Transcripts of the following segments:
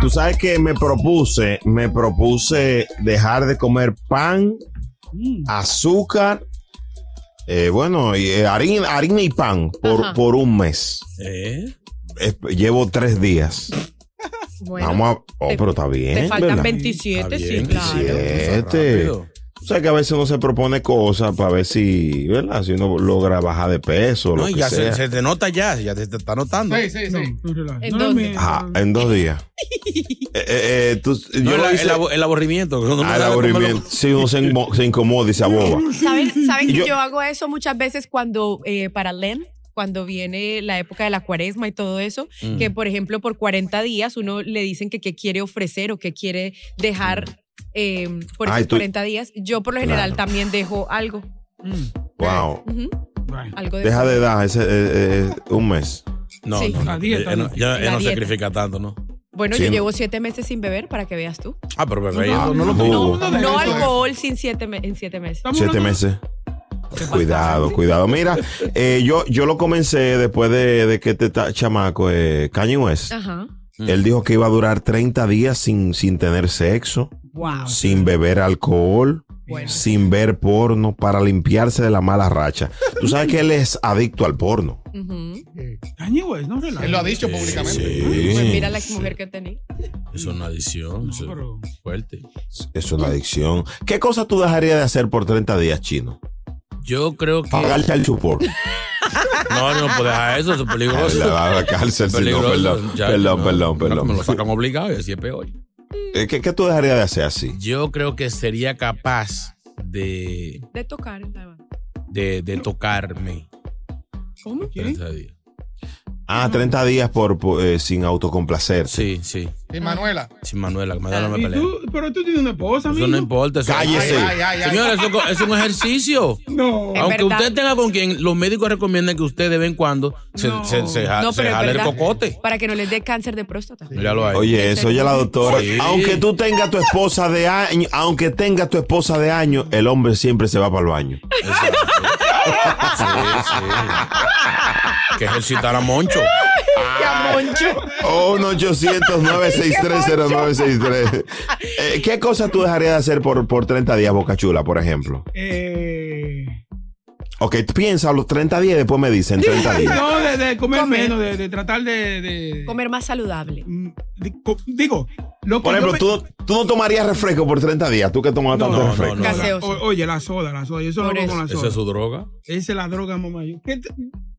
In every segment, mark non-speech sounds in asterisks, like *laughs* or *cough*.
Tú sabes que me propuse, me propuse dejar de comer pan, azúcar, eh, bueno, y, eh, harina, harina y pan por, por un mes. ¿Eh? Eh, llevo tres días. Bueno, Vamos a, oh, te- pero está bien. te faltan ¿verdad? 27, Está sí, bien, claro. 27. O sea que a veces uno se propone cosas para ver si, ¿verdad? Si uno logra bajar de peso, lo No, que ya se, sea. se te nota ya, ya te, te está notando. Sí, sí, sí. ¿En No, mi- Ajá, en dos días. *laughs* Eh, eh, eh, tú- No, yo el, lo hice- el abo- el aburrimiento. no Ah, el lo- aburrimiento. Sí, uno se, inmo- se incomoda y se aboba. ¿Saben, saben que yo- yo, hago eso muchas veces cuando, eh, para Lent, cuando viene la época de la cuaresma y todo eso, Mm. que por ejemplo por 40 días uno le dicen que qué quiere ofrecer o qué quiere dejar eh, por Ay, esos tú- 40 días. Yo por lo general Claro. también dejo algo. Wow. Ujú, Bueno, algo de Deja de dar ese, eh, eh, un mes. No, Sí. no, no. La dieta, no, ¿no? ya no dieta. sacrifica tanto, ¿no? Bueno, Sí, yo no. llevo siete meses sin beber para que veas tú. Ah, pero bebé, No, eso no lo no, alcohol sin siete me- en siete meses. estamos Siete meses. Cuidado, cuidado. Mira, eh, yo, yo lo comencé después de, de que este chamaco, eh, Kanye West, Ajá. él dijo que iba a durar 30 días sin, sin tener sexo, Wow. sin beber alcohol, Bueno. sin ver porno, para limpiarse de la mala racha. Tú sabes que él es adicto al porno. Ujú. Kanye West, no relaja. Él lo ha dicho públicamente. Sí. Pues mira la exmujer que tenía. Es una adicción. No, pero- fuerte. Es una adicción. ¿Qué cosa tú dejarías de hacer por 30 días, chino? Yo creo que. Pagarse al chupor. No, no puedo dejar eso, eso es peligroso. a la cárcel, no, perdón, Ya, perdón, no, perdón, no, Me lo sacan obligado y así es peor. Eh, ¿Qué, qué tú dejarías de hacer así? Yo creo que sería capaz de, De tocar. la- de, de tocarme. ¿Cómo? ¿Quién? 30 días. Ah, 30 días por, por, eh, sin autocomplacer. Sí, sí. Y Manuela. Sin Manuela, que Manuela me ¿Y pelea. tú? Pero tú tienes una esposa, Eso amigo. no importa. Eso Cállese. Ay, ay, ay, Señores, eso es un ejercicio. No. Es Aunque verdad. usted tenga con quien, los médicos recomiendan que usted de vez en cuando se, No. se, se, No, se jale el cocote. Para que no les dé cáncer de próstata. Míralo ahí. Oye, eso ya la doctora. Sí. Aunque tú tengas tu esposa de año, aunque tengas tu esposa de año, el hombre siempre se va para el baño. Exacto. Sí. Que ejercitar a Moncho. Ya, Moncho. 1-800-963-0963. Eh, ¿Qué cosa tú dejarías de hacer por, por 30 días, Boca Chula, por ejemplo? Eh, Ok, piensa los 30 días y después me dicen 30 días. no, de, de comer, Comer. menos, de, de tratar de, de- Comer más saludable. Mm, de- co- digo, lo que Por ejemplo, tú, tú no tomarías refresco por 30 días. Tú que tomas No, tanto no, refresco. no, o- oye, la soda, la soda. Yo solo con la soda. Esa es su droga. Esa es la droga, mamá. ¿Qué te-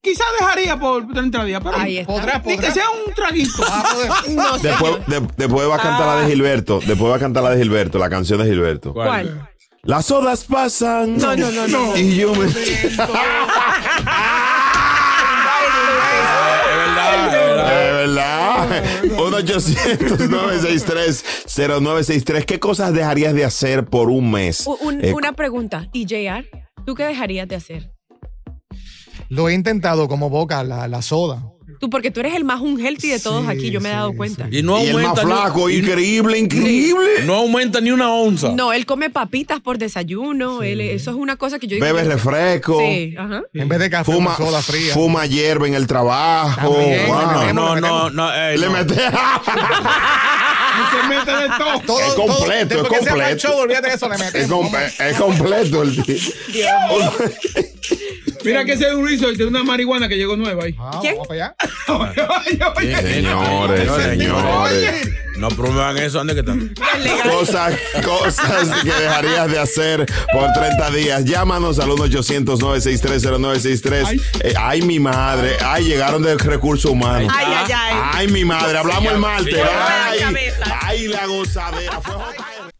quizás dejaría por 30 días, pero Ahí está. Podrá, ni que sea un traguito. *laughs* No, Después, de- después va a cantar la de Gilberto. Después va a cantar la de Gilberto, la canción de Gilberto. ¿Cuál? Las odas pasan. No, no, no, no. Y yo me. *laughs* De verdad. 1-800-963-0963. ¿Qué cosas dejarías de hacer por un mes? Un- Eh, una pregunta. ¿Y JR? ¿Tú qué dejarías de hacer? Lo he intentado como boca, la, la soda. Tú, porque tú eres el más unhealthy de todos Sí, aquí, yo me he dado sí, cuenta. Y no y el más aumenta. flaco, ni, increíble, increíble. no aumenta ni una onza. No, él come papitas por desayuno. él- eso es una cosa que yo digo. Bebe refresco. Sí, ajá. En vez de café, Fuma, soda fría. fuma hierba en el trabajo. También, Wow. No, le no, no. ey, Le no. mete. *laughs* Se mete de todo. Todo, Es todo- completo, después es completo. show, eso, le es, com- es completo el tío. *laughs* Mira que ese es un research de una marihuana que llegó nueva ahí. Ah, ¿Quién? vamos para allá. *laughs* Oye, oye. Señores, señores. No promuevan eso, ¿dónde que están? Cosas, cosas que dejarías de hacer por 30 días. Llámanos al 1-800-963-0963. Eh, Ay, mi madre. Ay, llegaron de recursos humanos. Ay, ay, ay. Ay, mi madre. Hablamos el martes. Sí, Ay, ay, la gozadera. Fue.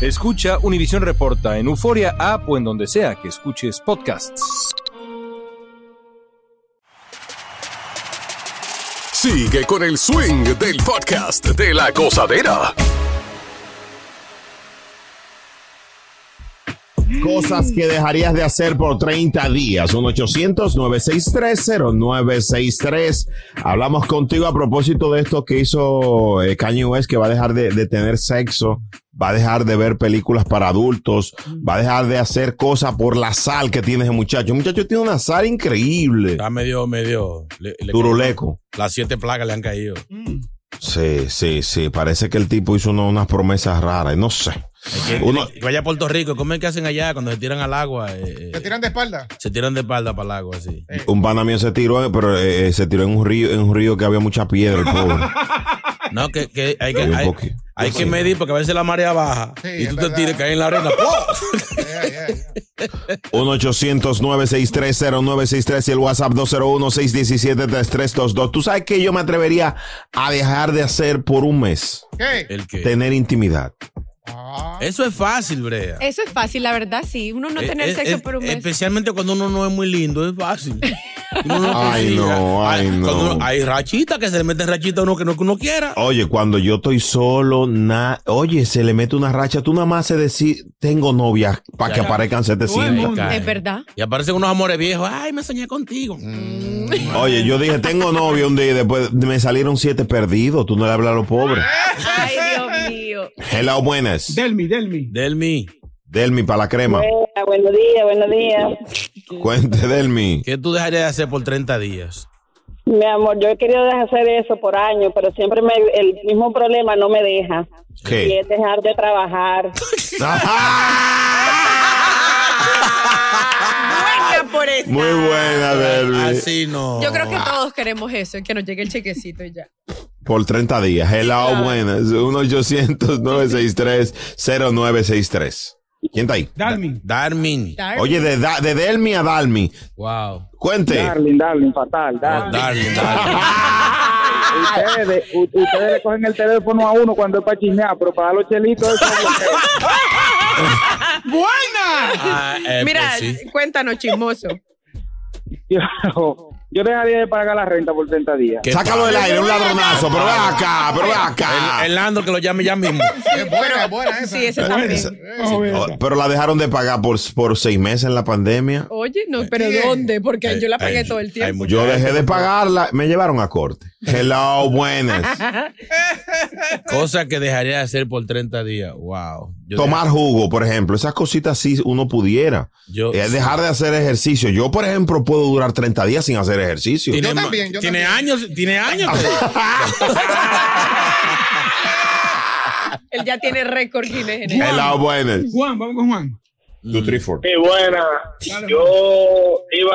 Escucha Univisión Reporta en Euforia App o en donde sea que escuches podcasts. Sigue con el swing del podcast de la gozadera. Cosas que dejarías de hacer por 30 días. 1-800-963-0963. Hablamos contigo a propósito de esto que hizo eh, Kanye West, que va a dejar de, de tener sexo, va a dejar de ver películas para adultos, va a dejar de hacer cosas por la sal que tiene ese muchacho. El muchacho tiene una sal increíble. Está medio, medio. le- le- Turuleco. Las siete plagas le han caído. Sí, sí, sí. Parece que el tipo hizo uno- unas promesas raras. No sé. Que, Uno- que vaya a Puerto Rico, ¿cómo es que hacen allá cuando se tiran al agua? Eh, eh, ¿Te tiran de espalda? se tiran de espalda para el agua, así. Un pana mío se tiró, pero eh, eh, se tiró en un río, en un río que había mucha piedra, el pobre. *laughs* No, que, que hay que, Sí, un hay. Hay que medir porque a veces la marea baja Sí, y tú te tiras, caes en la arena. ¡pum! *laughs* 1-800-963-0963 y el WhatsApp 201-617-3322. Tú sabes que yo me atrevería a dejar de hacer por un mes. ¿Qué? ¿El qué? Tener intimidad. Eso es fácil, Brea. Eso es fácil, la verdad, sí. Uno no Eh, tener eh, sexo eh, por un mes. Especialmente cuando uno no es muy lindo, es fácil. *laughs* Uno no Ay, no, ay, no. uno- hay rachitas que se le meten rachitas a uno que no, que uno quiera. Oye, cuando yo estoy solo, na oye, se le mete una racha. Tú nada más se decir, tengo novia, para que aparezcan 700. Cae. Es verdad. Y aparecen unos amores viejos. Ay, me soñé contigo. Oye, yo dije, tengo novio un día y después me salieron siete perdidos. Tú no le hablas a los pobres. Ay, Hello, buenas. Delmi, Delmi. Delmi, Delmi, para la crema. Buena, buenos días, buenos días. Cuente, Delmi. ¿qué tú dejarías de hacer por 30 días? Mi amor, yo he querido dejar hacer eso por años, pero siempre me, el mismo problema no me deja. Y ¿Qué? es dejar de trabajar. *laughs* Buena por eso. Muy buena, Delmi. Así no. Yo creo que todos queremos eso, que nos llegue el chequecito y ya. Por 30 días. Hello, buenas. 1-800-963-0963. ¿Quién está ahí? Darmin. Darmin. Oye, de, Da- de Delmi a Dalmi. Wow. Cuente. Darling, darling, fatal, darling. Darling, darling. *laughs* Ustedes, ustedes le cogen el teléfono a uno cuando es para chismear, pero para dar los chelitos eso es. *laughs* ¡Buena! Ah, eh, Mira, pues sí. cuéntanos, chismoso. yo, *laughs* yo dejaría de pagar la renta por 30 días. ¿Qué Sácalo del aire, un ladronazo. Pero ve acá, pero ve acá. El, el Landro que lo llame ya mismo. *laughs* Es buena, es buena esa. Sí, ese también. Oh, Pero la dejaron de pagar por, por seis meses en la pandemia. Oye, no, pero ¿dónde? Porque yo la pagué Hay- todo el tiempo. Yo dejé de pagarla, me llevaron a corte. Hello, buenas. *laughs* Cosa que dejaría de hacer por 30 días. Wow. Yo Tomar jugo, por ejemplo, esas cositas sí uno pudiera. Yo- Eh, dejar de hacer ejercicio. Yo, por ejemplo, puedo durar 30 días sin hacer ejercicio. Tiene, Yo también, yo tiene también. años, tiene años. *laughs* Él ya tiene récord Guinness Hello, buenas. Juan, vamos con Juan. Two, three, four. Sí, buena. Yo iba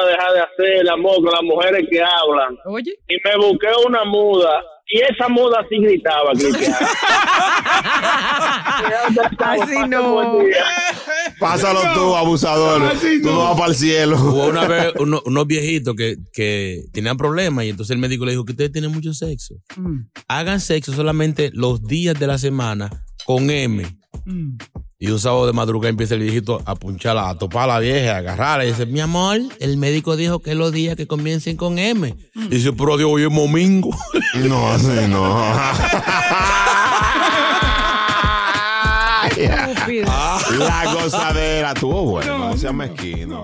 hacer el amor con las mujeres que hablan. Oye. Y me busqué una muda. Y esa muda sí gritaba, Cristian. *laughs* Así no. Pásalo tú, abusador. Tú no vas para el cielo. Hubo una vez uno- unos viejitos que, que tenían problemas y entonces el médico le dijo que ustedes tienen mucho sexo. Hagan sexo solamente los días de la semana con M. Y un sábado de madrugada empieza el viejito a puncharla, a topar a la vieja, a agarrarla y dice, mi amor, el médico dijo que los días que comiencen con M. Y dice, pero Dios, hoy es domingo. *laughs* No, así no. *laughs* *laughs* La gozadera tuvo bueno, no seas mezquino.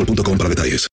boostmobile.com para detalles.